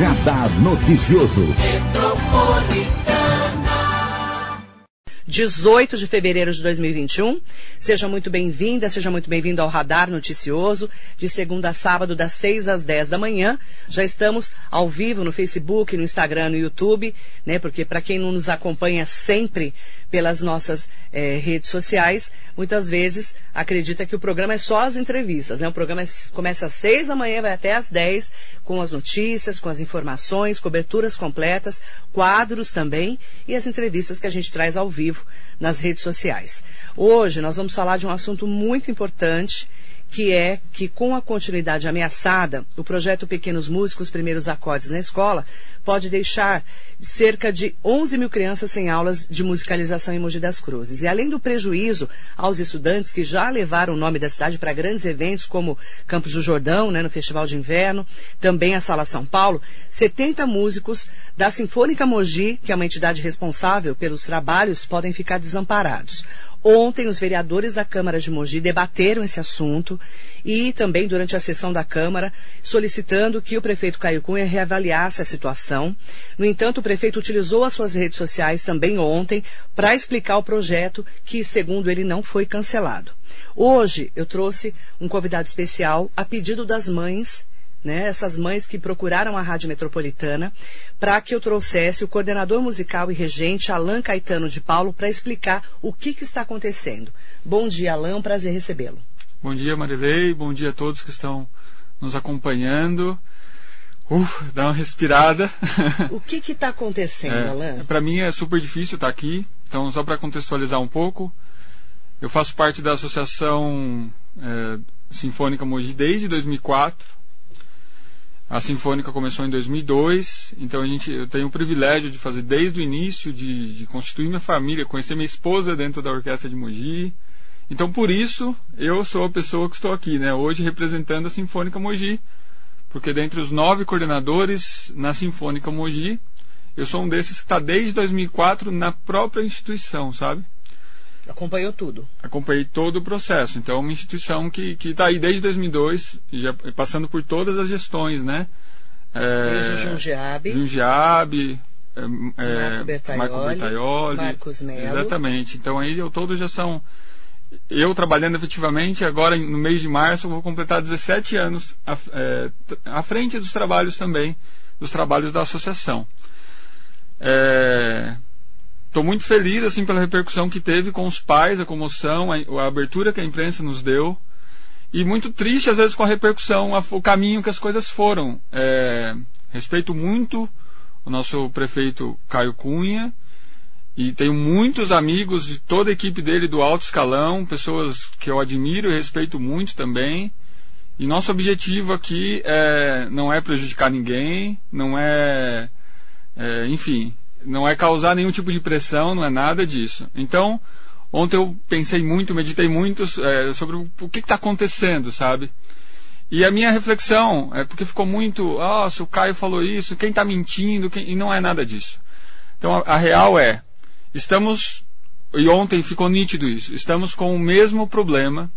Radar Noticioso. 18 de fevereiro de 2021. Seja muito bem-vinda, seja muito bem-vindo ao Radar Noticioso, de segunda a sábado, das 6 às 10 da manhã. Já estamos ao vivo no Facebook, no Instagram, no YouTube, né? Porque para quem não nos acompanha sempre pelas nossas eh, redes sociais, muitas vezes acredita que o programa é só as entrevistas, né? O programa é, começa às 6 da manhã, vai até às 10, com as notícias, com as informações, coberturas completas, quadros também e as entrevistas que a gente traz ao vivo nas redes sociais. Hoje nós vamos falar de um assunto muito importante que é que, com a continuidade ameaçada, o projeto Pequenos Músicos, Primeiros Acordes na Escola, pode deixar cerca de 11 mil crianças sem aulas de musicalização em Mogi das Cruzes. E além do prejuízo aos estudantes que já levaram o nome da cidade para grandes eventos como Campos do Jordão, né, no Festival de Inverno, também a Sala São Paulo, 70 músicos da Sinfônica Mogi, que é uma entidade responsável pelos trabalhos, podem ficar desamparados. Ontem, os vereadores da Câmara de Mogi debateram esse assunto e também durante a sessão da Câmara, solicitando que o prefeito Caio Cunha reavaliasse a situação. No entanto, o prefeito utilizou as suas redes sociais também ontem para explicar o projeto que, segundo ele, não foi cancelado. Hoje, eu trouxe um convidado especial a pedido das mães né, essas mães que procuraram a Rádio Metropolitana, para que eu trouxesse o coordenador musical e regente Alain Caetano de Paulo para explicar o que, que, está acontecendo. Bom dia, Alain, um prazer recebê-lo. Bom dia, Marilei, bom dia a todos que estão nos acompanhando. Uf, dá uma respirada. O que está acontecendo, é, Alain? Para mim é super difícil estar aqui, então só para contextualizar um pouco, eu faço parte da Associação é, Sinfônica Mogi desde 2004 a Sinfônica começou em 2002, então a gente, eu tenho o privilégio de fazer desde o início, de, de constituir minha família, conhecer minha esposa dentro da Orquestra de Mogi. Então, por isso, eu sou a pessoa que estou aqui, né, hoje representando a Sinfônica Mogi, porque dentre os nove coordenadores na Sinfônica Mogi, eu sou um desses que está desde 2004 na própria instituição, sabe? Acompanhou tudo. Acompanhei todo o processo. Então, é uma instituição que está aí desde 2002, já passando por todas as gestões, né? É, Jundiabe. Jundiabe. É, Marco, Bertaioli, Marco Bertaioli. Marcos Melo. Exatamente. Então, aí eu todos já são... Eu trabalhando efetivamente, agora no mês de março, eu vou completar 17 anos à, é, à frente dos trabalhos também, dos trabalhos da associação. É, Estou muito feliz assim pela repercussão que teve com os pais, a comoção, a, a, abertura que a imprensa nos deu. E muito triste, às vezes, com a repercussão, a, o caminho que as coisas foram. É, respeito muito o nosso prefeito Caio Cunha e tenho muitos amigos de toda a equipe dele do alto escalão, pessoas que eu admiro e respeito muito também. E nosso objetivo aqui é, não é prejudicar ninguém, não é, é enfim, não é causar nenhum tipo de pressão, não é nada disso. Então, ontem eu pensei muito, meditei muito é, sobre o que está acontecendo, sabe? E a minha reflexão é porque ficou muito, nossa, o Caio falou isso, quem está mentindo, quem... e não é nada disso. Então a, a real é, estamos, e ontem ficou nítido isso, estamos com o mesmo problema,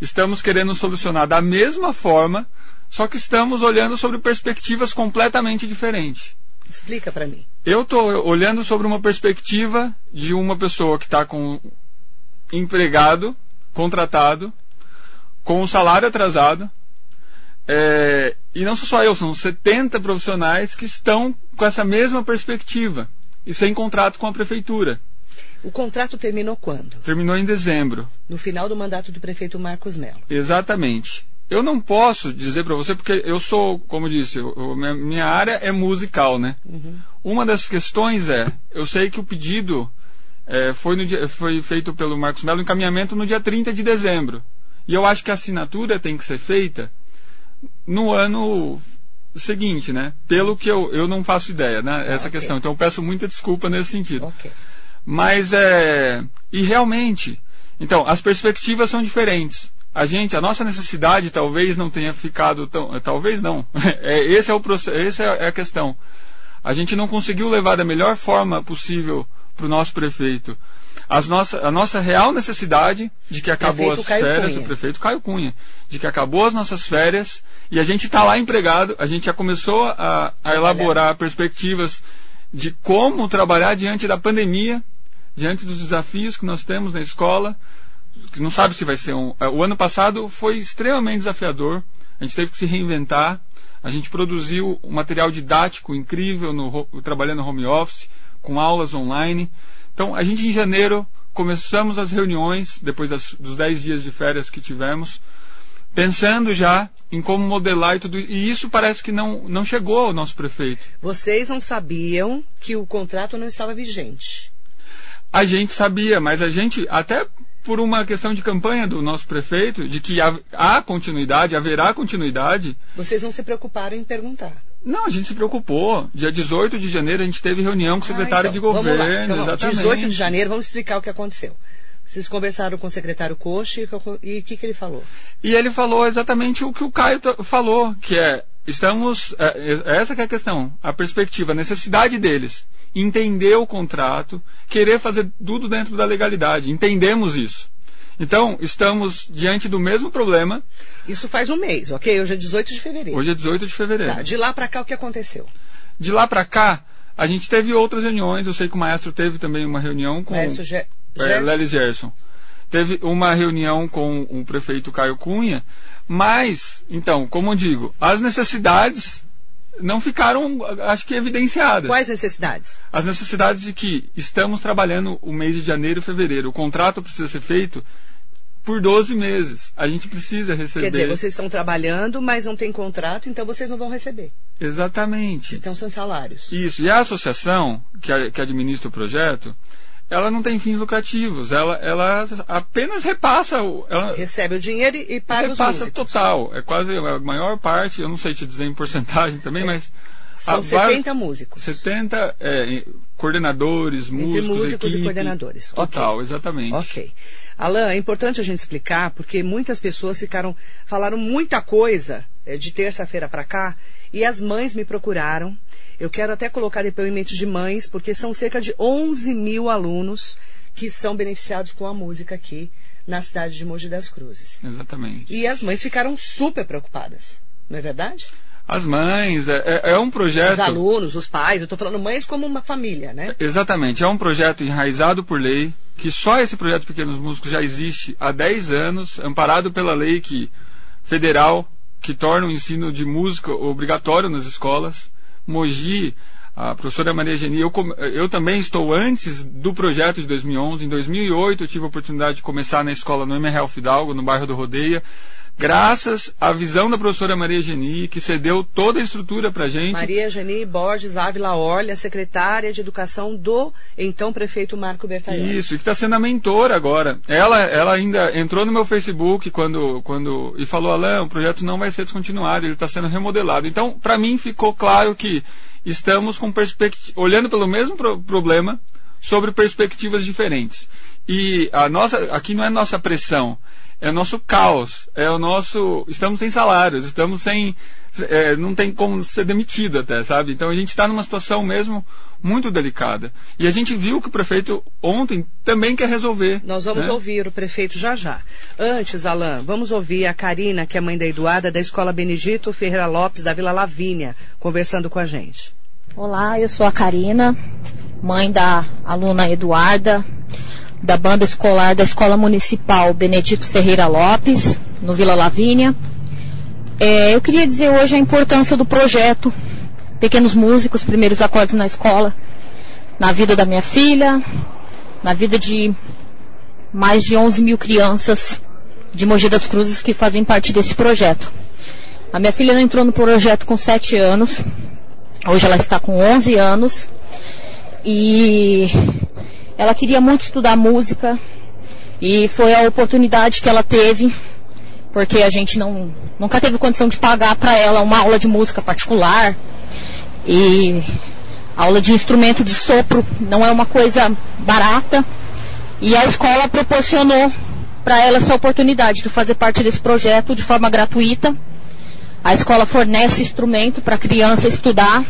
estamos querendo solucionar da mesma forma, só que estamos olhando sobre perspectivas completamente diferentes. Explica para mim. Eu estou olhando sobre uma perspectiva de uma pessoa que está com empregado, contratado, com salário atrasado. É, e não sou só eu, são 70 profissionais que estão com essa mesma perspectiva e sem contrato com a prefeitura. O contrato terminou quando? Terminou em dezembro. No final do mandato do prefeito Marcos Melo. Exatamente. Eu não posso dizer para você, porque eu sou, como disse, eu, minha área é musical, né? Uhum. Uma das questões é, eu sei que o pedido é, foi, dia, foi, feito pelo Marcos Melo, encaminhamento no dia 30 de dezembro. E eu acho que a assinatura tem que ser feita no ano seguinte, né? Pelo que eu, eu não faço ideia, né? Essa okay. questão. Então eu peço muita desculpa nesse sentido. Okay. Mas é. E realmente. Então, as perspectivas são diferentes a gente, a nossa necessidade talvez não tenha ficado tão, talvez não. É, esse é o processo, essa é a questão. A gente não conseguiu levar da melhor forma possível para o nosso prefeito as nossa, a nossa real necessidade de que acabou Prefeito as Caio férias, Cunha. o prefeito Caio Cunha, de que acabou as nossas férias e a gente está lá empregado, a gente já começou a, a elaborar perspectivas de como trabalhar diante da pandemia, diante dos desafios que nós temos na escola, não sabe se vai ser um. eh, O ano passado foi extremamente desafiador, a gente teve que se reinventar, a gente produziu um material didático incrível no, trabalhando no home office, com aulas online. Então, a gente em janeiro começamos as reuniões, depois das- dos 10 dias de férias que tivemos, pensando já em como modelar e tudo isso. E isso parece que não, não chegou ao nosso prefeito. Vocês não sabiam que o contrato não estava vigente. A gente sabia, mas a gente, até por uma questão de campanha do nosso prefeito, de que há, continuidade, haverá continuidade, Vocês não se preocuparam em perguntar. não, a gente se preocupou. Dia 18 de janeiro a gente teve reunião com o secretário Ah, de então, governo, vamos lá. Então, vamos. exatamente. 18 de janeiro, vamos explicar o que aconteceu. Vocês conversaram com o secretário Coxa e o que, que ele falou? E ele falou exatamente o que o Caio falou, que é, estamos, é, é essa que é a questão, a perspectiva, a necessidade deles, entender o contrato, querer fazer tudo dentro da legalidade, entendemos isso. Então, estamos diante do mesmo problema, Isso faz um mês, ok? Hoje é 18 de fevereiro. hoje é 18 de fevereiro. Tá, de lá pra cá, o que aconteceu? De lá para cá, a gente teve outras reuniões, eu sei que o maestro teve também uma reunião com... Maestro Ge É, Gerson? Lelis Gerson. Teve uma reunião com o prefeito Caio Cunha, mas, então, como eu digo, as necessidades não ficaram, acho que, evidenciadas. Quais necessidades? As necessidades de que estamos trabalhando o mês de janeiro e fevereiro. O contrato precisa ser feito por 12 meses. A gente precisa receber. Quer dizer, vocês estão trabalhando, mas não tem contrato, então vocês não vão receber. Exatamente. Então são salários. Isso. E a associação que, que administra o projeto, ela não tem fins lucrativos. Ela, ela apenas repassa. o- Ela, Recebe o dinheiro e e paga os repassa total. É quase a maior parte, eu não sei te dizer em porcentagem também, mas. São a var- 70 músicos. 70 é, coordenadores, músicos, músicos e equipe, coordenadores. Total, Ok. exatamente. Ok. Alain, é importante a gente explicar, porque muitas pessoas ficaram, falaram muita coisa de terça-feira para cá, e as mães me procuraram. Eu quero até colocar depoimentos de mães, porque são cerca de 11 mil alunos que são beneficiados com a música aqui na cidade de Mogi das Cruzes. Exatamente. E as mães ficaram super preocupadas, não é verdade? As mães, é, é- é um projeto. Os alunos, os pais, eu estou falando mães como uma família, né? Exatamente, é um projeto enraizado por lei, que só esse projeto Pequenos Músicos já existe há 10 anos, amparado pela lei que, federal que torna o ensino de música obrigatório nas escolas. Mogi, a professora Maria Geni, eu, eu também estou antes do projeto de 2011. Em 2008 eu tive a oportunidade de começar na escola no MRL Fidalgo, no bairro do Rodeia, graças à visão da professora Maria Geni, que cedeu toda a estrutura para gente. Maria Geni Borges Ávila Orlia, secretária de Educação do então prefeito Marco Bertaioli. Isso, e que está sendo a mentora agora. Ela, ela ainda entrou no meu Facebook quando, quando e falou, Alain, o projeto não vai ser descontinuado, ele está sendo remodelado. Então, para mim ficou claro que estamos com perspectiva, olhando pelo mesmo pro- problema sobre perspectivas diferentes. E a nossa, aqui não é nossa pressão, é o nosso caos, é o nosso, estamos sem salários, estamos sem, é, não tem como ser demitido até, sabe? Então a gente está numa situação mesmo muito delicada. E a gente viu que o prefeito ontem também quer resolver. Nós vamos né? ouvir o prefeito já já. Antes, Alain, vamos ouvir a Karina, que é mãe da Eduarda, da Escola Benedito Ferreira Lopes, da Vila Lavínia, conversando com a gente. Olá, eu sou a Karina, mãe da aluna Eduarda, da banda escolar da Escola Municipal Benedito Ferreira Lopes, no Vila Lavínia. É, eu queria dizer hoje a importância do projeto Pequenos Músicos, Primeiros Acordes na Escola, na vida da minha filha, na vida de mais de 11 mil crianças de Mogi das Cruzes que fazem parte desse projeto. A minha filha entrou no projeto com 7 anos, Hoje ela está com 11 anos e ela queria muito estudar música e foi a oportunidade que ela teve, porque a gente não, nunca teve condição de pagar para ela uma aula de música particular e aula de instrumento de sopro não é uma coisa barata e a escola proporcionou para ela essa oportunidade de fazer parte desse projeto de forma gratuita. A escola fornece instrumento para a criança estudar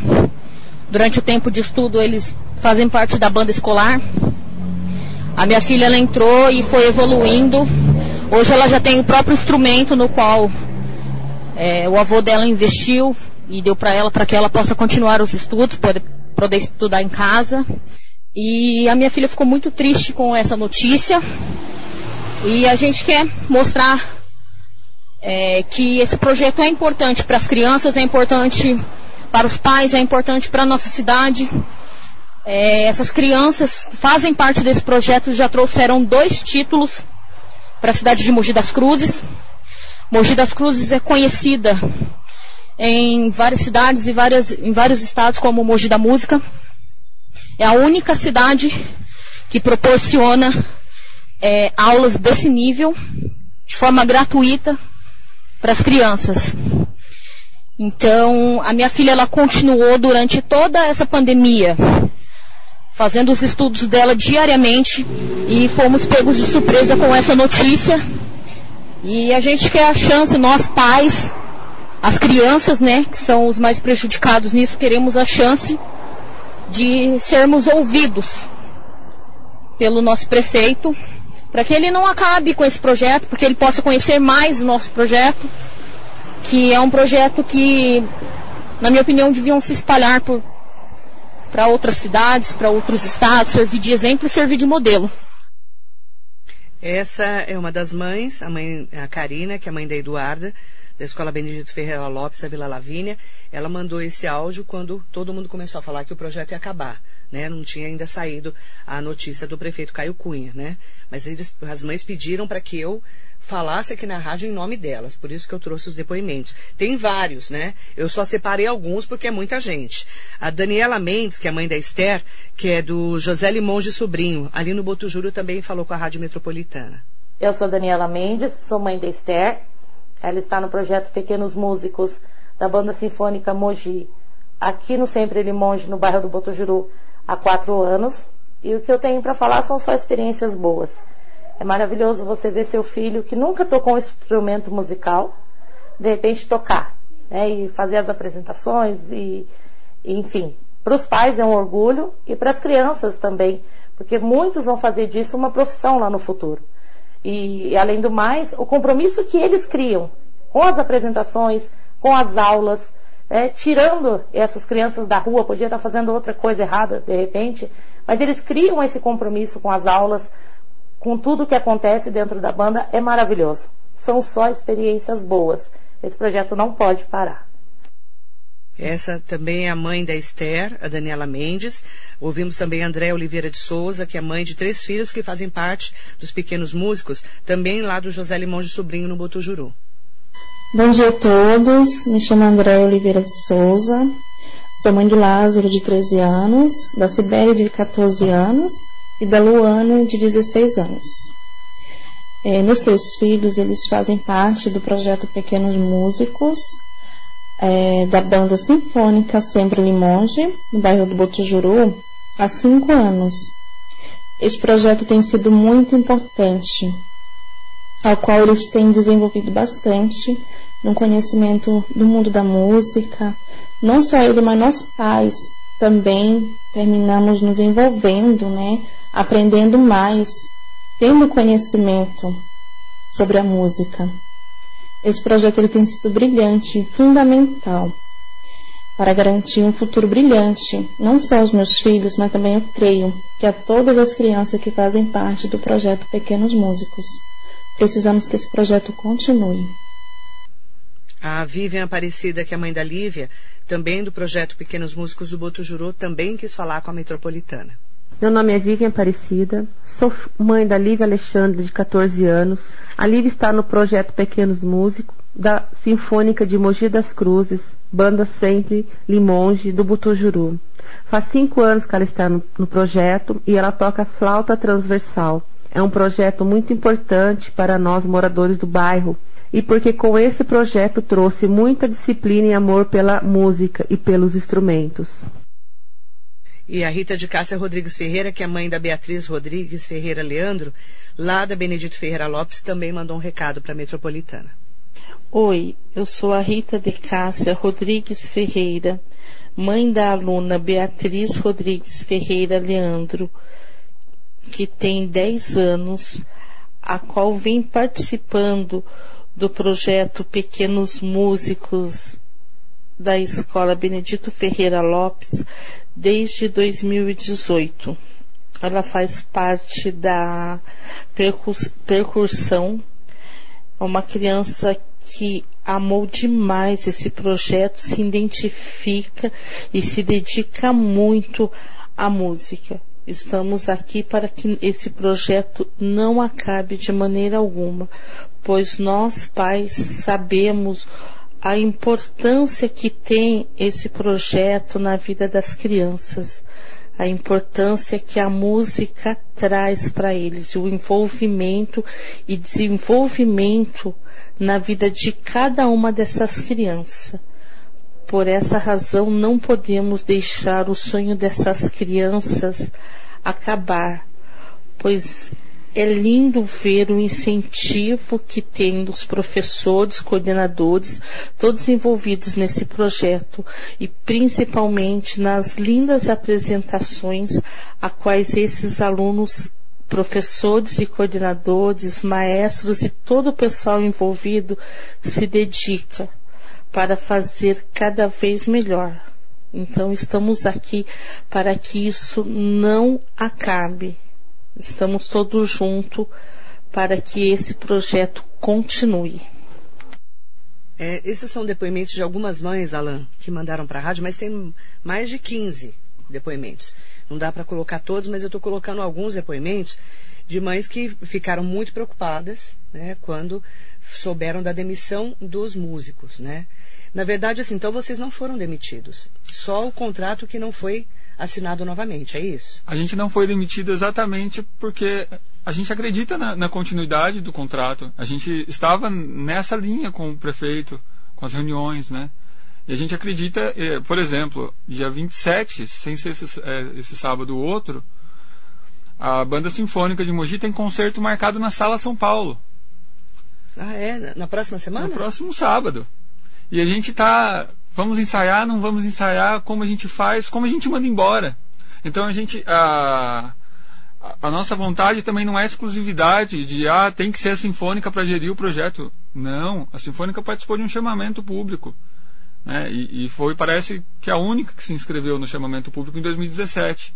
Durante o tempo de estudo, eles fazem parte da banda escolar. A minha filha ela entrou e foi evoluindo. Hoje ela já tem o próprio instrumento no qual é, o avô dela investiu e deu para ela para que ela possa continuar os estudos, poder, poder estudar em casa. E a minha filha ficou muito triste com essa notícia. E a gente quer mostrar é, que esse projeto é importante para as crianças, é importante para os pais, é importante para a nossa cidade. É, essas crianças fazem parte desse projeto já trouxeram dois títulos para a cidade de Mogi das Cruzes. Mogi das Cruzes é conhecida em várias cidades e várias, em vários estados como Mogi da Música. É a única cidade que proporciona é, aulas desse nível de forma gratuita para as crianças. Então, a minha filha ela continuou durante toda essa pandemia fazendo os estudos dela diariamente e fomos pegos de surpresa com essa notícia. E a gente quer a chance, nós pais, as crianças, né, que são os mais prejudicados nisso, queremos a chance de sermos ouvidos pelo nosso prefeito, para que ele não acabe com esse projeto, porque ele possa conhecer mais o nosso projeto, que é um projeto que, na minha opinião, deviam se espalhar por para outras cidades, para outros estados, servir de exemplo e servir de modelo. Essa é uma das mães, a mãe, a Karina, que é a mãe da Eduarda, da Escola Benedito Ferreira Lopes, da Vila Lavínia. Ela mandou esse áudio quando todo mundo começou a falar que o projeto ia acabar. Né? Não tinha ainda saído a notícia do prefeito Caio Cunha, né? Mas eles, as mães pediram para que eu falasse aqui na rádio em nome delas, por isso que eu trouxe os depoimentos. Tem vários, né? Eu só separei alguns porque é muita gente. A Daniela Mendes, que é mãe da Esther, que é do José Limonge Sobrinho, ali no Botujuro também falou com a Rádio Metropolitana. Eu sou Daniela Mendes, sou mãe da Esther. Ela está no projeto Pequenos Músicos da Banda Sinfônica Mogi, aqui no Sempre Limonge, no bairro do Botujuru, há quatro anos. E o que eu tenho para falar são só experiências boas. É maravilhoso você ver seu filho que nunca tocou um instrumento musical, de repente tocar, né? E fazer as apresentações e, e enfim, para os pais é um orgulho e para as crianças também, porque muitos vão fazer disso uma profissão lá no futuro. E, e além do mais, o compromisso que eles criam com as apresentações, com as aulas, né? tirando essas crianças da rua, podia estar fazendo outra coisa errada de repente, mas eles criam esse compromisso com as aulas, com tudo que acontece dentro da banda é maravilhoso. São só experiências boas. Esse projeto não pode parar. Essa também é a mãe da Esther, a Daniela Mendes. Ouvimos também a André Oliveira de Souza, que é mãe de três filhos que fazem parte dos pequenos músicos, também lá do José Limão de Sobrinho, no Botujuru. Bom dia a todos, me chamo André Oliveira de Souza, sou mãe do Lázaro, de 13 anos, da Sibéria, de 14 anos, e da Luana, de 16 anos. É, meus três filhos, eles fazem parte do projeto Pequenos Músicos, é, da banda sinfônica Sempre Limonge, no bairro do Botujuru, há cinco anos. Este projeto tem sido muito importante, ao qual eles têm desenvolvido bastante no conhecimento do mundo da música. Não só ele, mas nós pais também terminamos nos envolvendo, né, aprendendo mais, tendo conhecimento sobre a música. Esse projeto ele tem sido brilhante, fundamental para garantir um futuro brilhante, não só aos meus filhos, mas também eu creio que a todas as crianças que fazem parte do projeto Pequenos Músicos. Precisamos que esse projeto continue. A Vivian Aparecida, que é mãe da Lívia, também do projeto Pequenos Músicos do Botujuru, também quis falar com a Metropolitana. Meu nome é Vivian Aparecida, sou mãe da Lívia Alexandre, de 14 anos. A Lívia está no projeto Pequenos Músicos, da Sinfônica de Mogi das Cruzes, banda sempre Limonge, do Butujuru. Faz cinco anos que ela está no, no projeto e ela toca flauta transversal. É um projeto muito importante para nós moradores do bairro, e porque com esse projeto trouxe muita disciplina e amor pela música e pelos instrumentos. E a Rita de Cássia Rodrigues Ferreira, que é mãe da Beatriz Rodrigues Ferreira Leandro, lá da Benedito Ferreira Lopes, também mandou um recado para a Metropolitana. Oi, eu sou a Rita de Cássia Rodrigues Ferreira, mãe da aluna Beatriz Rodrigues Ferreira Leandro, que tem 10 anos, a qual vem participando do projeto Pequenos Músicos da Escola Benedito Ferreira Lopes desde 2018. Ela faz parte da percussão, uma criança que amou demais esse projeto, se identifica e se dedica muito à música. Estamos aqui para que esse projeto não acabe de maneira alguma, pois nós pais sabemos a importância que tem esse projeto na vida das crianças, a importância que a música traz para eles, o envolvimento e desenvolvimento na vida de cada uma dessas crianças. Por essa razão, não podemos deixar o sonho dessas crianças acabar, pois é lindo ver o incentivo que tem dos professores, coordenadores, todos envolvidos nesse projeto e principalmente nas lindas apresentações a quais esses alunos professores e coordenadores, maestros e todo o pessoal envolvido se dedica para fazer cada vez melhor. Então estamos aqui para que isso não acabe. Estamos todos juntos para que esse projeto continue. É, esses são depoimentos de algumas mães, Alan, que mandaram para a rádio, mas tem mais de 15 depoimentos. Não dá para colocar todos, mas eu estou colocando alguns depoimentos de mães que ficaram muito preocupadas né, quando souberam da demissão dos músicos. Né? Na verdade, assim, então vocês não foram demitidos. Só o contrato que não foi assinado novamente, é isso? A gente não foi demitido exatamente porque a gente acredita na, na, continuidade do contrato. A gente estava nessa linha com o prefeito, com as reuniões, né? E a gente acredita, eh, por exemplo, dia 27, sem ser esse, eh, esse sábado ou outro, a Banda Sinfônica de Mogi tem concerto marcado na Sala São Paulo. Ah, é? Na próxima semana? No próximo sábado. E a gente está vamos ensaiar, não vamos ensaiar, como a gente faz, como a gente manda embora. Então a gente a, a nossa vontade também não é exclusividade de ah tem que ser a sinfônica para gerir o projeto. Não, a sinfônica participou de um chamamento público. Né? E, e, foi, parece que a única que se inscreveu no chamamento público em 2017.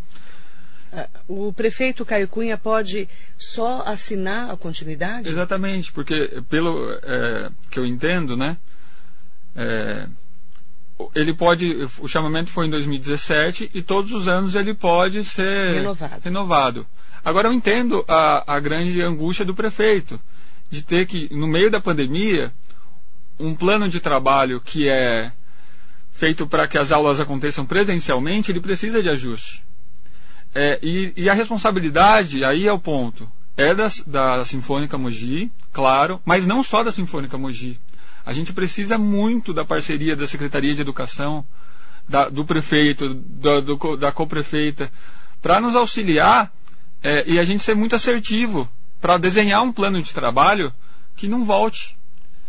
É, o prefeito Caio Cunha pode só assinar a continuidade? Exatamente, porque pelo é, que eu entendo, né, é, ele pode, o chamamento foi em 2017 e todos os anos ele pode ser renovado. renovado. Agora eu entendo a, a grande angústia do prefeito de ter que, no meio da pandemia, um plano de trabalho que é feito para que as aulas aconteçam presencialmente, ele precisa de ajuste. É, e, e, a responsabilidade, aí é o ponto, é da, da Sinfônica Mogi, claro, mas não só da Sinfônica Mogi. A gente precisa muito da parceria da Secretaria de Educação, da, do prefeito, do, do, da co-prefeita, para nos auxiliar é, e a gente ser muito assertivo para desenhar um plano de trabalho que não volte.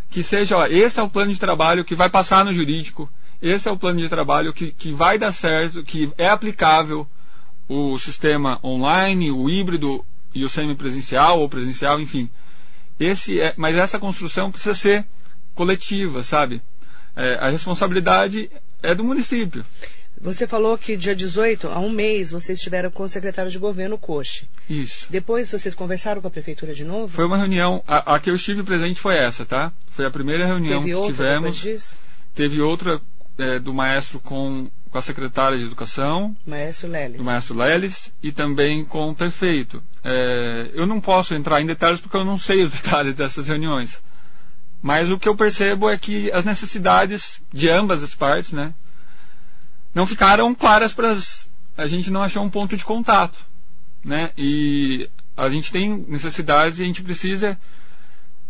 Que seja, ó, esse é o plano de trabalho que vai passar no jurídico, esse é o plano de trabalho que, que vai dar certo, que é aplicável o sistema online, o híbrido e o semipresencial ou presencial, enfim. Esse é, mas essa construção precisa ser coletiva, sabe? É, a responsabilidade é do município. Você falou que dia 18, há um mês, vocês estiveram com o secretário de governo Coche. Isso. Depois vocês conversaram com a prefeitura de novo? Foi uma reunião, a, a que eu estive presente foi essa, tá? Foi a primeira reunião Teve que outra tivemos. Disso? Teve outra é, do maestro com, com a secretária de educação. Maestro Leles. Do maestro Leles e também com o prefeito. É, eu não posso entrar em detalhes porque eu não sei os detalhes dessas reuniões. Mas o que eu percebo é que as necessidades de ambas as partes, né, não ficaram claras para. A gente não achou um ponto de contato, né? E a gente tem necessidades e a gente precisa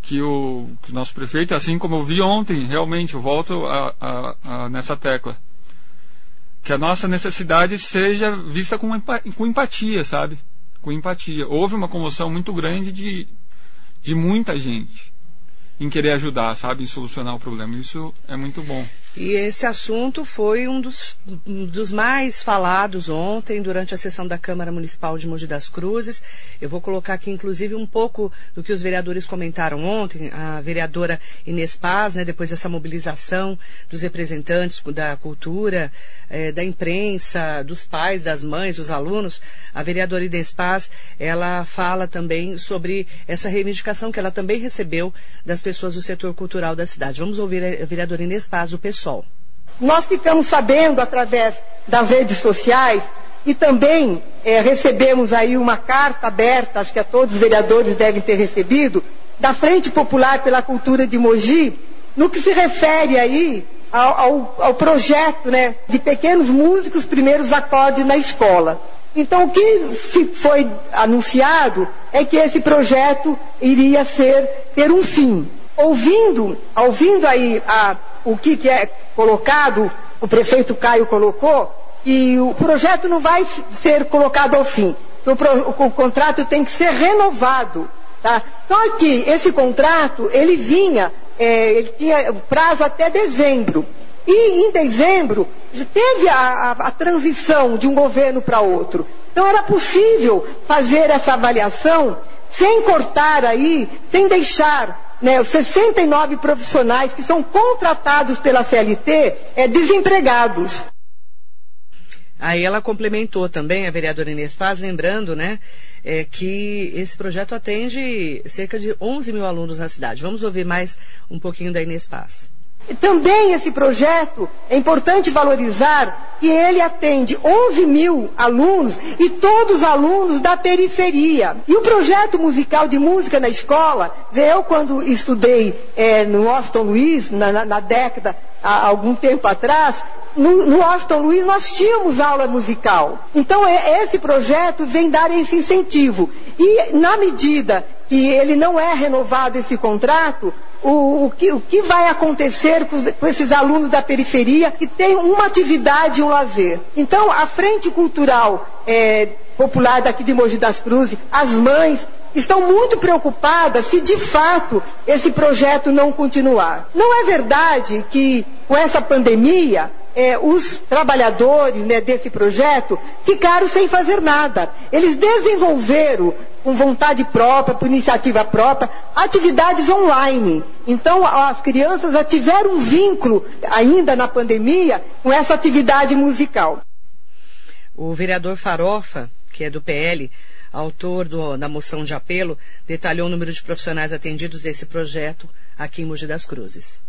que o, que o nosso prefeito, assim como eu vi ontem, realmente, eu volto a, a, a, nessa tecla, que a nossa necessidade seja vista com, com empatia, sabe? Com empatia. Houve uma comoção muito grande de, de muita gente em querer ajudar, sabe, em solucionar o problema. Isso é muito bom. E esse assunto foi um dos, um dos mais falados ontem durante a sessão da Câmara Municipal de Mogi das Cruzes. Eu vou colocar aqui, inclusive, um pouco do que os vereadores comentaram ontem. A vereadora Inês Paz, né, depois dessa mobilização dos representantes da cultura, eh, da imprensa, dos pais, das mães, dos alunos, a vereadora Inês Paz, ela fala também sobre essa reivindicação que ela também recebeu das pessoas do setor cultural da cidade. Vamos ouvir a vereadora Inês Paz, do Nós ficamos sabendo através das redes sociais e também é, recebemos aí uma carta aberta, acho que a todos os vereadores devem ter recebido, da Frente Popular pela Cultura de Mogi, no que se refere aí ao, ao, ao projeto né, de pequenos músicos, primeiros acordes na escola. Então, o que foi anunciado é que esse projeto iria ser ter um fim. Ouvindo, ouvindo aí a, o que, que é colocado, o prefeito Caio colocou, e o projeto não vai ser colocado ao fim. O, pro, o, contrato tem que ser renovado. Tá? Só que esse contrato, ele vinha, é, ele tinha prazo até dezembro. E em dezembro, teve a, a, a transição de um governo para outro. Então era possível fazer essa avaliação sem cortar aí, sem deixar né, os 69 profissionais que são contratados pela CLT é, desempregados. Aí ela complementou também, a vereadora Inês Paz, lembrando, né, é, que esse projeto atende cerca de 11 mil alunos na cidade. Vamos ouvir mais um pouquinho da Inês Paz. Também esse projeto é importante valorizar que ele atende 11 mil alunos e todos os alunos da periferia. E o projeto musical de música na escola, eu quando estudei é, no Washington Luiz, na, na, na década, há algum tempo atrás, no, no Washington Luiz nós tínhamos aula musical. Então é, esse projeto vem dar esse incentivo. E na medida que ele não é renovado esse contrato, o, o, que, o que vai acontecer com, com, esses alunos da periferia que têm uma atividade e um lazer. Então, a Frente Cultural é, Popular daqui de Mogi das Cruzes, as mães, estão muito preocupadas se de fato esse projeto não continuar. Não é verdade que com essa pandemia é, os trabalhadores né, desse projeto ficaram sem fazer nada. Eles desenvolveram, com vontade própria, por iniciativa própria, atividades online. Então, as crianças já tiveram um vínculo, ainda na pandemia, com essa atividade musical. O vereador Farofa, que é do PL, autor do, da moção de apelo, detalhou o número de profissionais atendidos desse projeto aqui em Mogi das Cruzes.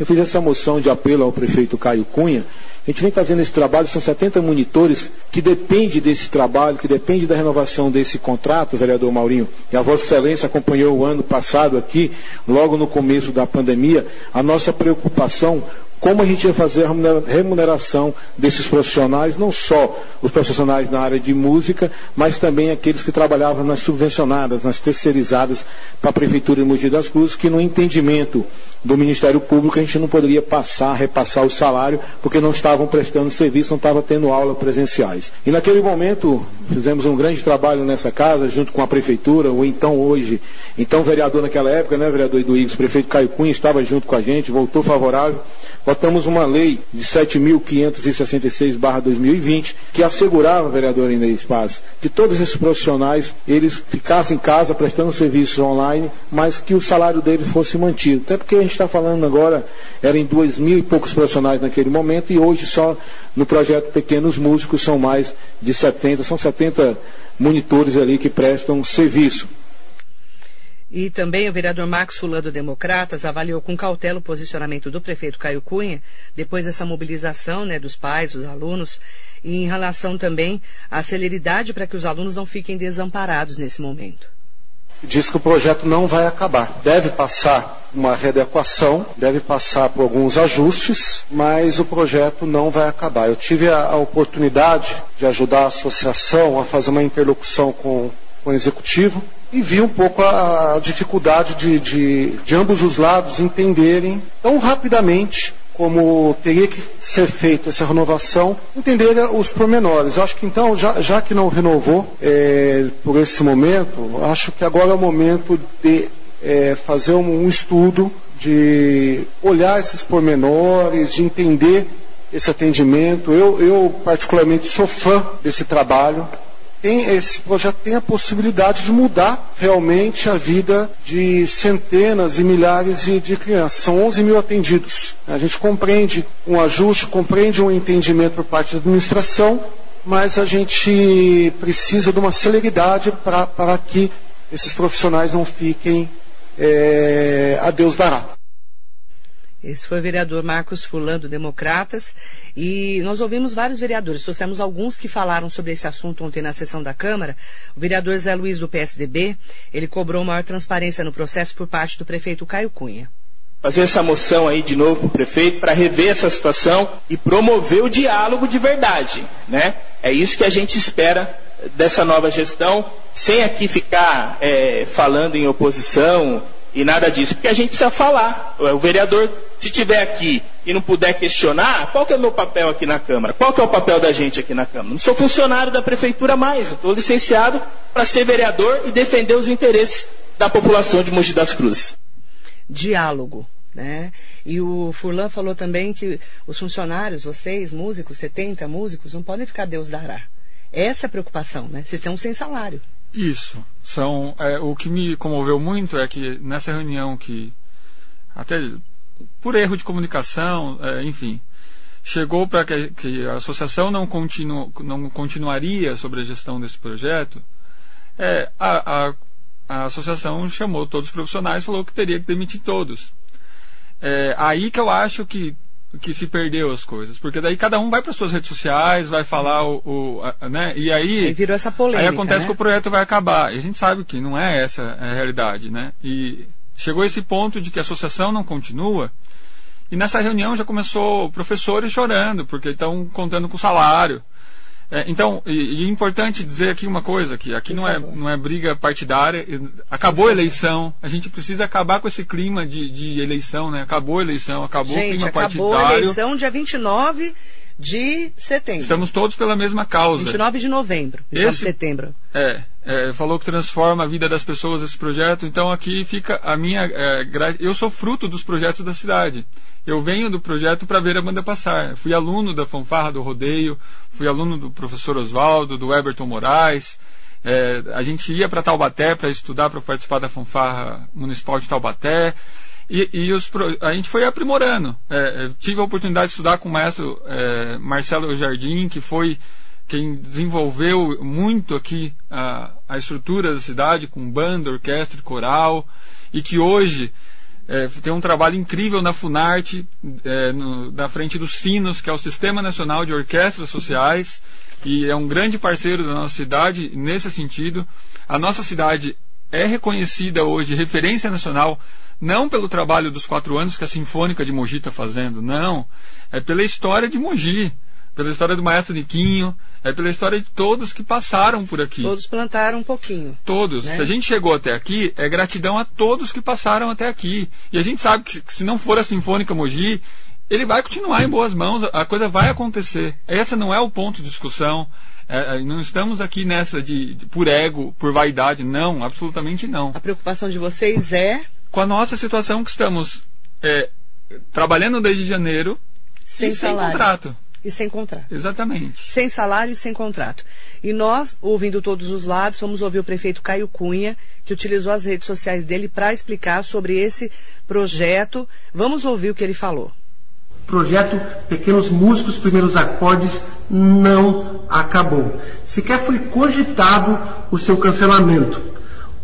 Eu fiz essa moção de apelo ao prefeito Caio Cunha. A gente vem fazendo esse trabalho, são 70 monitores que depende desse trabalho, que depende da renovação desse contrato, vereador Maurinho. E a Vossa Excelência acompanhou o ano passado aqui, logo no começo da pandemia, a nossa preocupação como a gente ia fazer a remuneração desses profissionais, não só os profissionais na área de música, mas também aqueles que trabalhavam nas subvencionadas, nas terceirizadas para a Prefeitura de Mogi das Cruzes, que no entendimento do Ministério Público a gente não poderia passar, repassar o salário, porque não estavam prestando serviço, não estavam tendo aula presenciais. E naquele momento fizemos um grande trabalho nessa casa, junto com a Prefeitura, ou então hoje, então vereador naquela época, né, vereador Eduígues, prefeito Caio Cunha estava junto com a gente, voltou favorável votamos uma lei de 7.566-2020 que assegurava, vereador Inês Paz, que todos esses profissionais eles ficassem em casa prestando serviços online, mas que o salário deles fosse mantido. Até porque a está falando agora, eram em dois mil e poucos profissionais naquele momento, e hoje só no projeto Pequenos Músicos são mais de 70, são 70 monitores ali que prestam serviço. E também o vereador Max Fulan do Democratas avaliou com cautela o posicionamento do prefeito Caio Cunha, depois dessa mobilização né, dos pais, dos alunos, e em relação também à celeridade para que os alunos não fiquem desamparados nesse momento. Diz que o projeto não vai acabar. Deve passar uma readequação, deve passar por alguns ajustes, mas o projeto não vai acabar. Eu tive a, a oportunidade de ajudar a associação a fazer uma interlocução com, com o executivo e vi um pouco a, dificuldade de, de, de ambos os lados entenderem tão rapidamente como teria que ser feita essa renovação, entender os pormenores. Acho que então, já, já que não renovou é, por esse momento, acho que agora é o momento de é, fazer um, um estudo, de olhar esses pormenores, de entender esse atendimento. Eu, eu particularmente sou fã desse trabalho. Tem, esse projeto tem a possibilidade de mudar realmente a vida de centenas e milhares de, de, crianças. São 11 mil atendidos. A gente compreende um ajuste, compreende um entendimento por parte da administração, mas a gente precisa de uma celeridade para que esses profissionais não fiquem é, a Deus dará. Esse foi o vereador Marcos Fulano, Democratas, e nós ouvimos vários vereadores, trouxemos alguns que falaram sobre esse assunto ontem na sessão da Câmara. O vereador Zé Luiz, do PSDB, ele cobrou maior transparência no processo por parte do prefeito Caio Cunha. Fazer essa moção aí de novo para o prefeito para rever essa situação e promover o diálogo de verdade, né? É isso que a gente espera dessa nova gestão, sem aqui ficar é, falando em oposição e nada disso, porque a gente precisa falar. O vereador, se estiver aqui e não puder questionar, qual que é o meu papel aqui na Câmara? Qual que é o papel da gente aqui na Câmara? Não sou funcionário da Prefeitura mais, estou licenciado para ser vereador e defender os interesses da população de Mogi das Cruzes. Diálogo. Né? E o Furlan falou também que os funcionários, vocês, músicos, 70 músicos, não podem ficar Deus dará. Essa é a preocupação, né? Vocês estão sem salário. Isso. São, é, o que me comoveu muito é que nessa reunião que, até por erro de comunicação, é, enfim, chegou para que, que, a associação não, continu, não continuaria sobre a gestão desse projeto, é, a, a, a, associação chamou todos os profissionais e falou que teria que demitir todos. É aí que eu acho que que se perdeu as coisas. Porque daí cada um vai para suas redes sociais, vai falar o. o a, né? E aí. Aí virou essa polêmica. Aí acontece né? que o projeto vai acabar. E a gente sabe que não é essa a realidade, né? E chegou esse ponto de que a associação não continua. E nessa reunião já começou professores chorando, porque estão contando com salário. É, então, e, e, é importante dizer aqui uma coisa, que aqui não é, não é briga partidária, acabou a eleição, a gente precisa acabar com esse clima de, de eleição, né? Acabou a eleição, acabou gente, o clima acabou partidário. Acabou a eleição dia 29 de setembro. Estamos todos pela mesma causa. 29 de novembro, esse, de setembro. É, é, falou que transforma a vida das pessoas esse projeto, então aqui fica a minha... É, eu sou fruto dos projetos da cidade. Eu venho do projeto para ver a banda passar. Fui aluno da fanfarra do rodeio, fui aluno do professor Oswaldo, do Everton Moraes. É, a gente ia para Taubaté para estudar, para participar da fanfarra municipal de Taubaté. E, e os, a gente foi aprimorando. É, tive a oportunidade de estudar com o maestro é, Marcelo Jardim, que foi quem desenvolveu muito aqui a, a estrutura da cidade, com banda, orquestra coral, e que hoje é, tem um trabalho incrível na Funarte, é, no, na frente do Sinos, que é o Sistema Nacional de Orquestras Sociais, e é um grande parceiro da nossa cidade nesse sentido. A nossa cidade é reconhecida hoje, referência nacional, não pelo trabalho dos quatro anos que a Sinfônica de Mogi está fazendo, não. É pela história de Mogi pela história do maestro Niquinho, é pela história de todos que passaram por aqui. Todos plantaram um pouquinho. Todos. Né? Se a gente chegou até aqui, é gratidão a todos que passaram até aqui. E a gente sabe que se não for a Sinfônica Mogi, ele vai continuar em boas mãos, a coisa vai acontecer. Esse não é o ponto de discussão. É, é, não estamos aqui nessa de, de, por ego, por vaidade. Não, absolutamente não. A preocupação de vocês é? Com a nossa situação que estamos é, trabalhando desde janeiro sem, e sem contrato e sem contrato. Exatamente. Sem salário e sem contrato. E nós, ouvindo todos os lados, vamos ouvir o prefeito Caio Cunha, que utilizou as redes sociais dele para explicar sobre esse projeto. Vamos ouvir o que ele falou. Projeto Pequenos Músicos Primeiros Acordes não acabou. Sequer foi cogitado o seu cancelamento.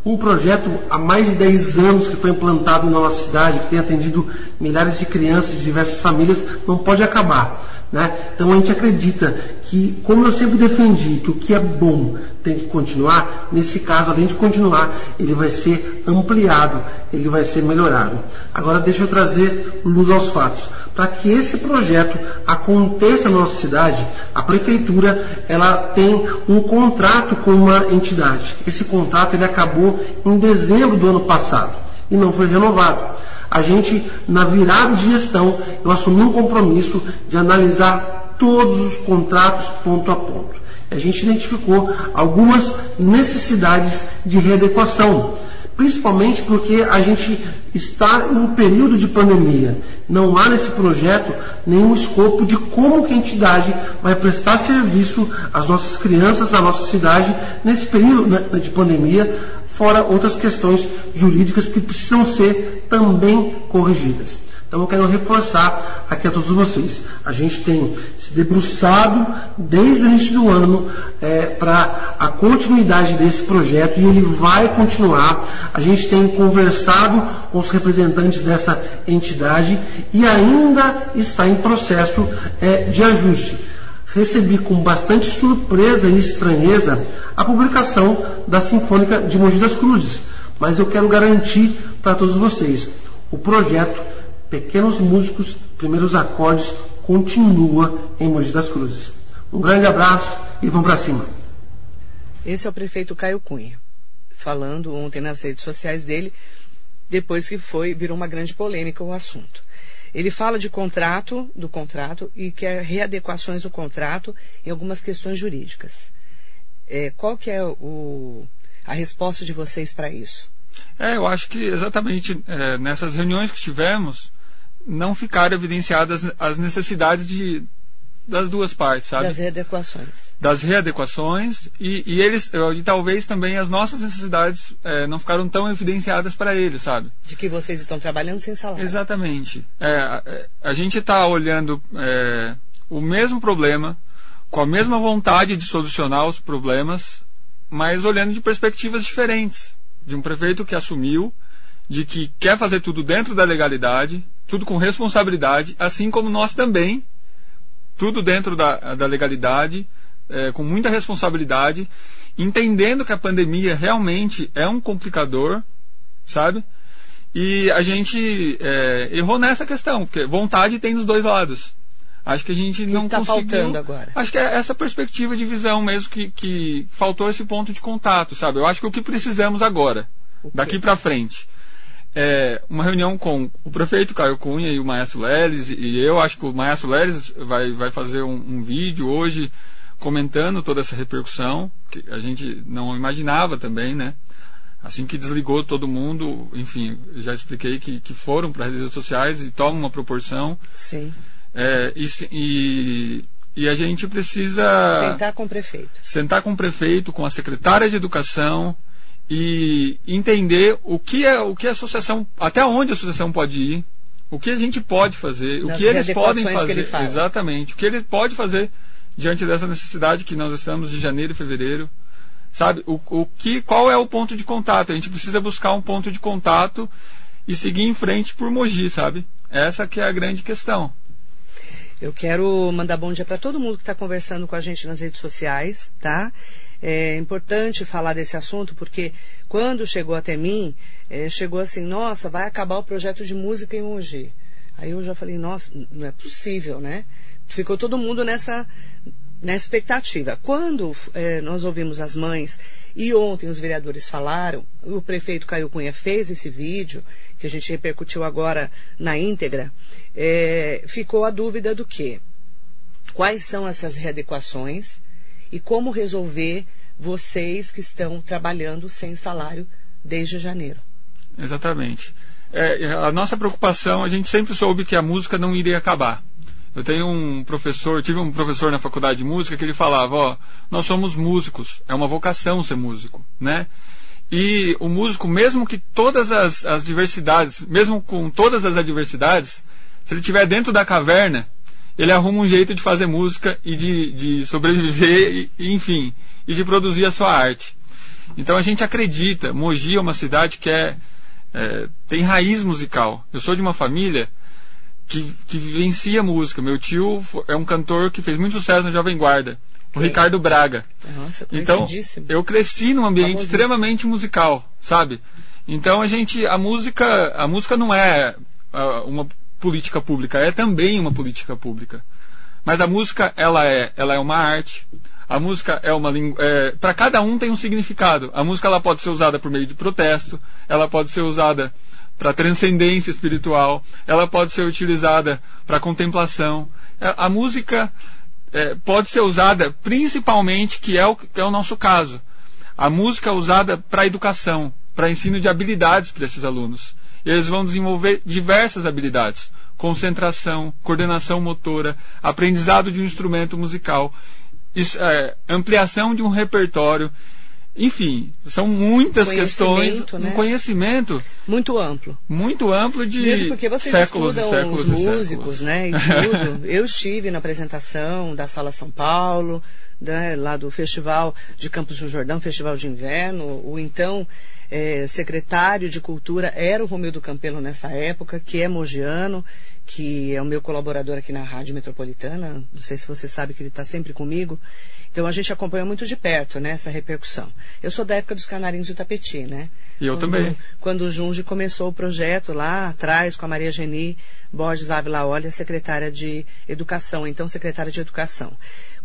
Um projeto há mais de 10 anos que foi implantado na nossa cidade, que tem atendido milhares de crianças de diversas famílias, não pode acabar. Né? Então a gente acredita que, como eu sempre defendi, que o que é bom tem que continuar, nesse caso, além de continuar, ele vai ser ampliado, ele vai ser melhorado. Agora deixa eu trazer luz aos fatos. Para que esse projeto aconteça na nossa cidade, a prefeitura ela tem um contrato com uma entidade. Esse contrato ele acabou em dezembro do ano passado e não foi renovado a gente, na virada de gestão, eu assumi um compromisso de analisar todos os contratos ponto a ponto. A gente identificou algumas necessidades de readequação. Principalmente porque a gente está em um período de pandemia. Não há nesse projeto nenhum escopo de como que a entidade vai prestar serviço às nossas crianças, à nossa cidade, nesse período né, de pandemia, fora outras questões jurídicas que precisam ser também corrigidas. Então eu quero reforçar aqui a todos vocês. A gente tem se debruçado desde o início do ano é, para a continuidade desse projeto e ele vai continuar. A gente tem conversado com os representantes dessa entidade e ainda está em processo é, de ajuste. Recebi com bastante surpresa e estranheza a publicação da Sinfônica de Mogi das Cruzes, mas eu quero garantir para todos vocês, o projeto Pequenos Músicos, Primeiros Acordes, continua em Mogi das Cruzes. Um grande abraço e vamos para cima. Esse é o prefeito Caio Cunha, falando ontem nas redes sociais dele, depois que foi, virou uma grande polêmica o assunto. Ele fala de contrato, do contrato, e quer readequações do contrato em algumas questões jurídicas. É, qual que é o, a resposta de vocês para isso? É, eu acho que exatamente é, nessas reuniões que tivemos, não ficaram evidenciadas as necessidades de, das duas partes, sabe? Das readequações. Das readequações e, e eles e talvez também as nossas necessidades é, não ficaram tão evidenciadas para eles, sabe? De que vocês estão trabalhando sem salário. Exatamente. É, a, a, gente está olhando é, o mesmo problema com a mesma vontade de solucionar os problemas, mas olhando de perspectivas diferentes. De um prefeito que assumiu de que quer fazer tudo dentro da legalidade, tudo com responsabilidade, assim como nós também, tudo dentro da, da legalidade, é, com muita responsabilidade, entendendo que a pandemia realmente é um complicador, sabe? E a gente é, errou nessa questão, porque vontade tem dos dois lados. Acho que a gente que não tá conseguiu. faltando agora? Acho que é essa perspectiva de visão mesmo que, que faltou esse ponto de contato, sabe? Eu acho que o que precisamos agora, daqui para frente, é, uma reunião com o prefeito Caio Cunha e o Maestro Leles, e eu acho que o Maestro Leles vai, vai fazer um, um, vídeo hoje comentando toda essa repercussão, que a gente não imaginava também, né? Assim que desligou todo mundo, enfim, já expliquei que, que foram para as redes sociais e tomam uma proporção. Sim. É, e, e, e a gente precisa. Sentar com o prefeito. Sentar com o prefeito, com a secretária de educação, e entender o que é o que a associação, até onde a associação pode ir, o que a gente pode fazer, Nas o que eles podem fazer, que exatamente, o que ele pode fazer diante dessa necessidade que nós estamos de janeiro e fevereiro, sabe? O, o que, qual é o ponto de contato? A gente precisa buscar um ponto de contato e seguir em frente por Mogi, sabe? Essa que é a grande questão. Eu quero mandar bom dia para todo mundo que está conversando com a gente nas redes sociais, tá? É importante falar desse assunto porque quando chegou até mim, é, chegou assim, nossa, vai acabar o projeto de música em Mogi. Aí eu já falei, nossa, não é possível, né? Ficou todo mundo nessa, nessa expectativa. Quando é, nós ouvimos as mães e ontem os vereadores falaram, o prefeito Caio Cunha fez esse vídeo, que a gente repercutiu agora na íntegra, é, ficou a dúvida do que? Quais são essas readequações? e como resolver vocês que estão trabalhando sem salário desde janeiro. Exatamente. É, a nossa preocupação, a gente sempre soube que a música não iria acabar. Eu tenho um professor, tive um professor na faculdade de música que ele falava, ó, nós somos músicos, é uma vocação ser músico, né? E o músico, mesmo que todas as, as diversidades, mesmo com todas as adversidades, se ele estiver dentro da caverna, ele arruma um jeito de fazer música e de, de sobreviver, e, enfim, e de produzir a sua arte. Então a gente acredita, Mogi é uma cidade que é, é tem raiz musical. Eu sou de uma família que, que vivencia música. Meu tio é um cantor que fez muito sucesso na Jovem Guarda, o Ricardo Braga. Nossa, então eu cresci num ambiente extremamente musical, sabe? Então a gente, a música, a música não é uh, uma política pública, é também uma política pública. Mas a música, ela é, ela é uma arte. A música é uma língua. É, para cada um tem um significado. A música ela pode ser usada por meio de protesto, ela pode ser usada para transcendência espiritual, ela pode ser utilizada para contemplação. A, é, a música é, pode ser usada principalmente, que é o, é o nosso caso. A música é usada para educação, para ensino de habilidades para esses alunos. Eles vão desenvolver diversas habilidades: concentração, coordenação motora, aprendizado de um instrumento musical, é, ampliação de um repertório. Enfim, são muitas questões, né? um conhecimento muito amplo, muito amplo de Mesmo porque vocês séculos e séculos os músicos, séculos. né, e tudo. Eu estive na apresentação da Sala São Paulo, né, lá do Festival de Campos do Jordão, Festival de Inverno. O então eh, secretário de Cultura era o Romildo Campelo nessa época, que é mogiano, que é o meu colaborador aqui na Rádio Metropolitana. Não sei se você sabe que ele está sempre comigo. Então a gente acompanha muito de perto, né, essa repercussão. Eu sou da época dos Canarinhos do Tapeti, né? E eu quando, também. Quando o Junge começou o projeto lá atrás com a Maria Geni Borges Ávila Olha, secretária de Educação, então secretária de Educação.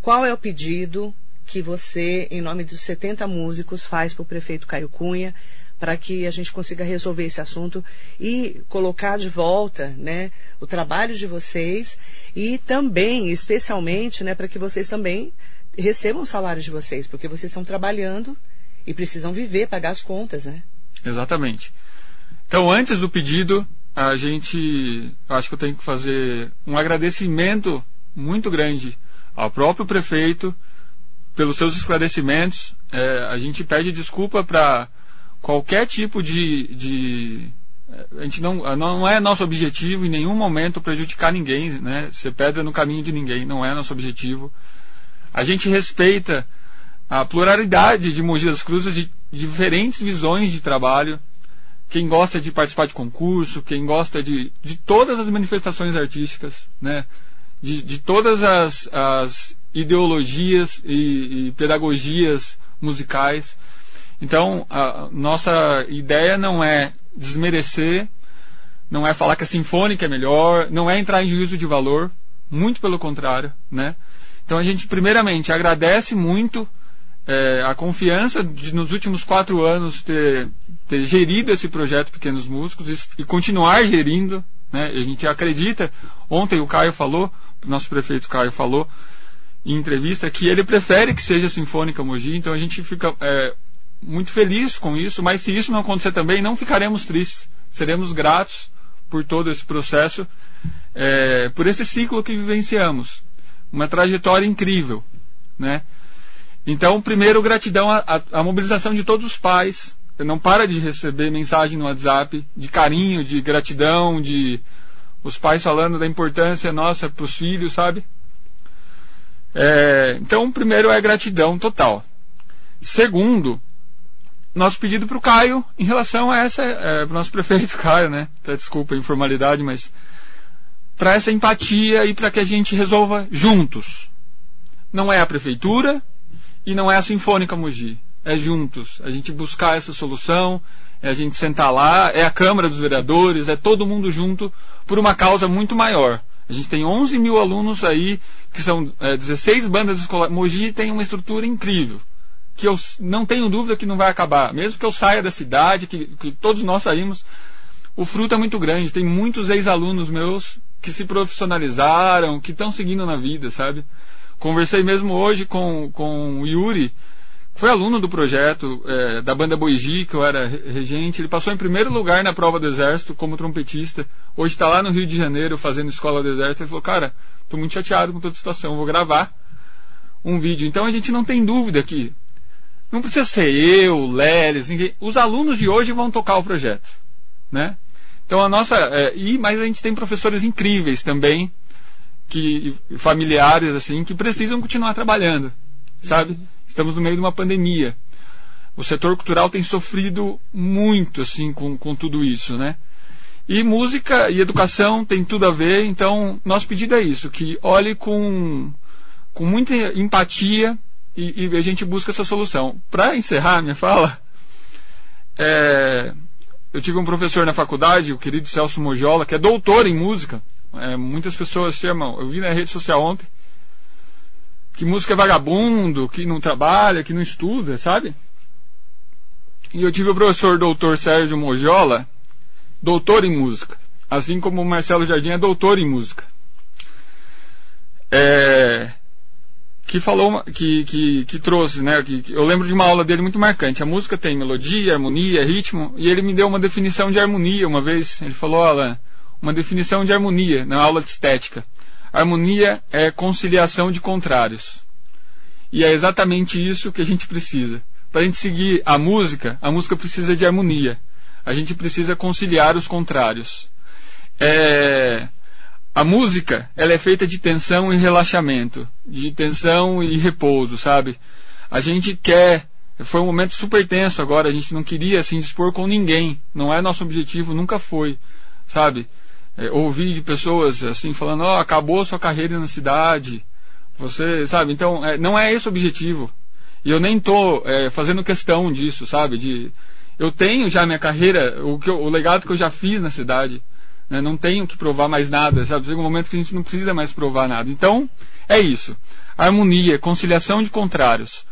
Qual é o pedido que você, em nome dos 70 músicos, faz para o prefeito Caio Cunha para que a gente consiga resolver esse assunto e colocar de volta né, o trabalho de vocês e também, especialmente, né, para que vocês também recebam o salário de vocês, porque vocês estão trabalhando e precisam viver, pagar as contas, né? Exatamente. Então, antes do pedido, a gente, acho que eu tenho que fazer um agradecimento muito grande ao próprio prefeito pelos seus esclarecimentos. É, a gente pede desculpa para qualquer tipo de, de a gente não, não é nosso objetivo em nenhum momento prejudicar ninguém, né? Ser pedra no caminho de ninguém, não é nosso objetivo. A gente respeita a pluralidade de Mogi das Cruzes, de diferentes visões de trabalho. Quem gosta de participar de concurso, quem gosta de, de todas as manifestações artísticas, né? De, de todas as, as ideologias e, e pedagogias musicais. Então, a nossa ideia não é desmerecer, não é falar que a sinfônica é melhor, não é entrar em juízo de valor, muito pelo contrário, né? Então a gente primeiramente agradece muito é, a confiança de nos últimos quatro anos ter, ter gerido esse projeto Pequenos Músicos e, e continuar gerindo, né? A gente acredita. Ontem o Caio falou, o nosso prefeito Caio falou em entrevista que ele prefere que seja Sinfônica Mogi, então a gente fica é, muito feliz com isso, mas se isso não acontecer também, não ficaremos tristes. Seremos gratos por todo esse processo, é, por esse ciclo que vivenciamos. Uma trajetória incrível, né? Então, primeiro, gratidão à, mobilização de todos os pais. Não para de receber mensagem no WhatsApp de carinho, de gratidão, de os pais falando da importância nossa para os filhos, sabe? É, então, primeiro é gratidão total. Segundo, nosso pedido para o Caio em relação a essa, é, para o nosso prefeito Caio, né? Até desculpa a informalidade, mas para essa empatia e para que a gente resolva juntos. Não é a prefeitura e não é a Sinfônica Mogi. É juntos. A gente buscar essa solução, é a gente sentar lá, é a Câmara dos Vereadores, é todo mundo junto por uma causa muito maior. A gente tem 11 mil alunos aí, que são é, 16 bandas escolares. Mogi tem uma estrutura incrível que eu não tenho dúvida que não vai acabar. Mesmo que eu saia da cidade, que, que todos nós saímos, o fruto é muito grande. Tem muitos ex-alunos meus que se profissionalizaram, que estão seguindo na vida, sabe? Conversei mesmo hoje com, com o Yuri, foi aluno do projeto é, da banda Boigi, que eu era regente. Ele passou em primeiro lugar na prova do Exército como trompetista. Hoje está lá no Rio de Janeiro fazendo escola do Exército. Ele falou, cara, estou muito chateado com toda a situação, vou gravar um vídeo. Então a gente não tem dúvida que não precisa ser eu, Lelis, ninguém. Os alunos de hoje vão tocar o projeto, né? Então a nossa é, e mas a gente tem professores incríveis também que familiares assim que precisam continuar trabalhando, sabe? Estamos no meio de uma pandemia. O setor cultural tem sofrido muito assim com, com tudo isso, né? E música e educação tem tudo a ver, então nosso pedido é isso, que olhe com, com muita empatia e, e a gente busca essa solução. Para encerrar minha fala, é, eu tive um professor na faculdade, o querido Celso Mojola, que é doutor em música. É, muitas pessoas chamam, eu vi na rede social ontem, que música é vagabundo, que não trabalha, que não estuda, sabe? E eu tive o professor doutor Sérgio Mojola, doutor em música. Assim como o Marcelo Jardim é doutor em música. É, que falou, que, que, que trouxe, né? Que, que eu lembro de uma aula dele muito marcante. A música tem melodia, harmonia, ritmo, e ele me deu uma definição de harmonia uma vez. Ele falou, Alan, uma definição de harmonia na aula de estética. Harmonia é conciliação de contrários. E é exatamente isso que a gente precisa. Para a gente seguir a música, a música precisa de harmonia. A gente precisa conciliar os contrários. É, a música, ela é feita de tensão e relaxamento, de tensão e repouso, sabe? A gente quer, foi um momento super tenso agora, a gente não queria se indispor com ninguém, não é nosso objetivo, nunca foi, sabe? É, ouvir de pessoas assim falando, ó, oh, acabou sua carreira na cidade, você, sabe? Então, é, não é esse o objetivo. E eu nem tô é, fazendo questão disso, sabe? De, eu tenho já minha carreira, o, que eu, o legado que eu já fiz na cidade. Né? Não tenho que provar mais nada, sabe? Chega um momento que a gente não precisa mais provar nada. Então, é isso. Harmonia, conciliação de contrários.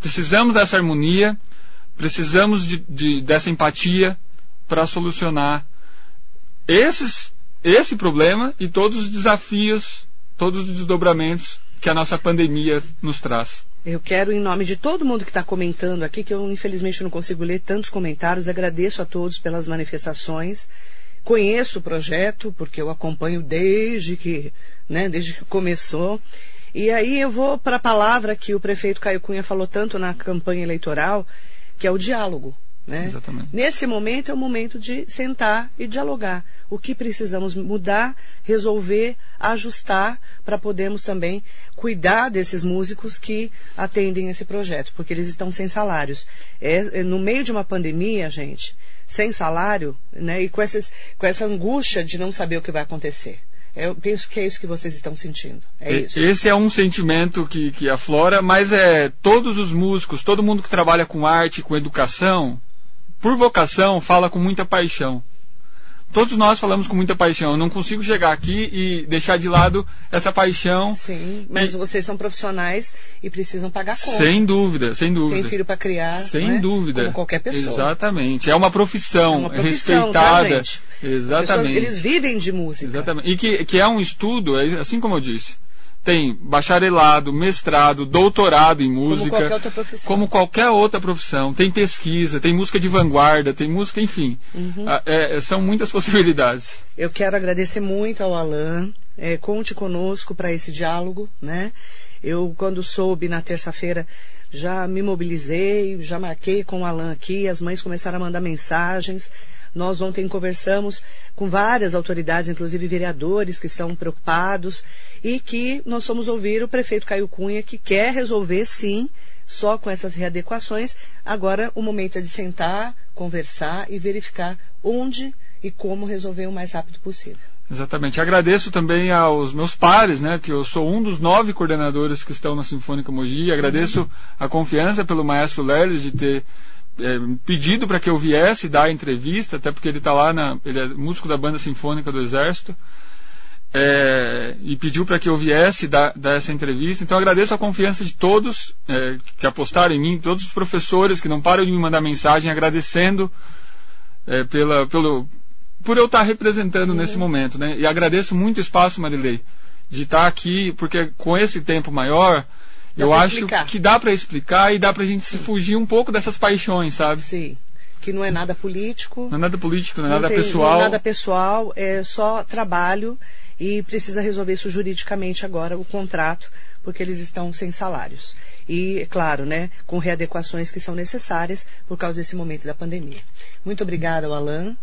Precisamos dessa harmonia, precisamos de, de dessa empatia para solucionar esses, esse problema e todos os desafios, todos os desdobramentos que a nossa pandemia nos traz. Eu quero, em nome de todo mundo que está comentando aqui, que eu infelizmente não consigo ler tantos comentários, agradeço a todos pelas manifestações. Conheço o projeto, porque eu acompanho desde que, né, desde que começou. E aí eu vou para a palavra que o prefeito Caio Cunha falou tanto na campanha eleitoral, que é o diálogo. Né? Exatamente. Nesse momento é o momento de sentar e dialogar. O que precisamos mudar, resolver, ajustar para podermos também cuidar desses músicos que atendem esse projeto, porque eles estão sem salários. É, é no meio de uma pandemia, gente, sem salário, né? E com, essas, com essa angústia de não saber o que vai acontecer. Eu penso que é isso que vocês estão sentindo. É isso. Esse é um sentimento que, que aflora, mas é todos os músicos, todo mundo que trabalha com arte, com educação, por vocação, fala com muita paixão. Todos nós falamos com muita paixão. Eu não consigo chegar aqui e deixar de lado essa paixão. Sim, mas e... vocês são profissionais e precisam pagar conta. Sem dúvida, sem dúvida. Tem filho para criar. Sem né? dúvida. Como qualquer pessoa. Exatamente. É uma profissão, é uma profissão tá, respeitada. Exatamente. Pessoas, eles vivem de música. Exatamente. E que, que é um estudo, é assim como eu disse tem bacharelado, mestrado, doutorado em música. Como qualquer outra profissão. Como qualquer outra profissão. Tem pesquisa, tem música de vanguarda, tem música, enfim. Uhum. Ah, é, são muitas possibilidades. Eu quero agradecer muito ao Alan. É, conte conosco para esse diálogo, né? Eu, quando soube na terça-feira, já me mobilizei, já marquei com o Alan aqui, as mães começaram a mandar mensagens. Nós ontem conversamos com várias autoridades, inclusive vereadores que estão preocupados e que nós fomos ouvir o prefeito Caio Cunha que quer resolver sim só com essas readequações. Agora o momento é de sentar, conversar e verificar onde e como resolver o mais rápido possível. Exatamente. Agradeço também aos meus pares, né, que eu sou um dos nove coordenadores que estão na Sinfônica Mogi. Agradeço a confiança pelo maestro Leles de ter é, pedido para que eu viesse dar a entrevista, até porque ele está lá, na, ele é músico da banda sinfônica do Exército, é, e pediu para que eu viesse dar, dar, essa entrevista. Então agradeço a confiança de todos é, que apostaram em mim, todos os professores que não param de me mandar mensagem agradecendo é, pela, pelo, por eu estar representando uhum. nesse momento. Né? E agradeço muito o espaço, Marilei, de estar aqui, porque com esse tempo maior Dá eu acho explicar. que dá para explicar e dá pra gente Sim. se fugir um pouco dessas paixões, sabe? Sim. Que não é nada político. Não é nada político, não é nada tem, pessoal. Não é nada pessoal, é só trabalho e precisa resolver isso juridicamente agora, o contrato, porque eles estão sem salários. E, claro, né, com readequações que são necessárias por causa desse momento da pandemia. Muito obrigada ao Alan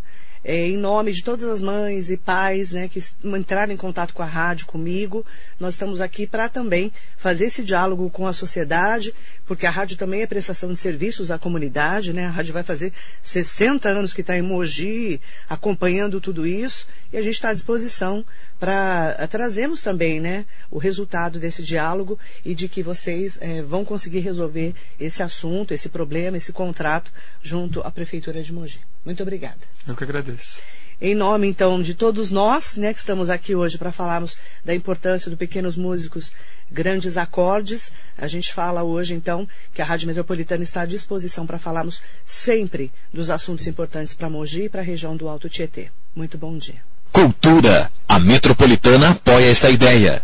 é, em nome de todas as mães e pais né, que entraram em contato com a rádio, comigo, nós estamos aqui para também fazer esse diálogo com a sociedade, porque a rádio também é prestação de serviços à comunidade, né? A rádio vai fazer 60 anos que está em Mogi, acompanhando tudo isso, e a gente está à disposição para trazermos também né, o resultado desse diálogo e de que vocês é, vão conseguir resolver esse assunto, esse problema, esse contrato junto à Prefeitura de Mogi. Muito obrigada. Eu que agradeço. Em nome, então, de todos nós, né, que estamos aqui hoje para falarmos da importância do Pequenos Músicos Grandes Acordes, a gente fala hoje, então, que a Rádio Metropolitana está à disposição para falarmos sempre dos assuntos importantes para Mogi e para a região do Alto Tietê. Muito bom dia. Cultura. A Metropolitana apoia esta ideia.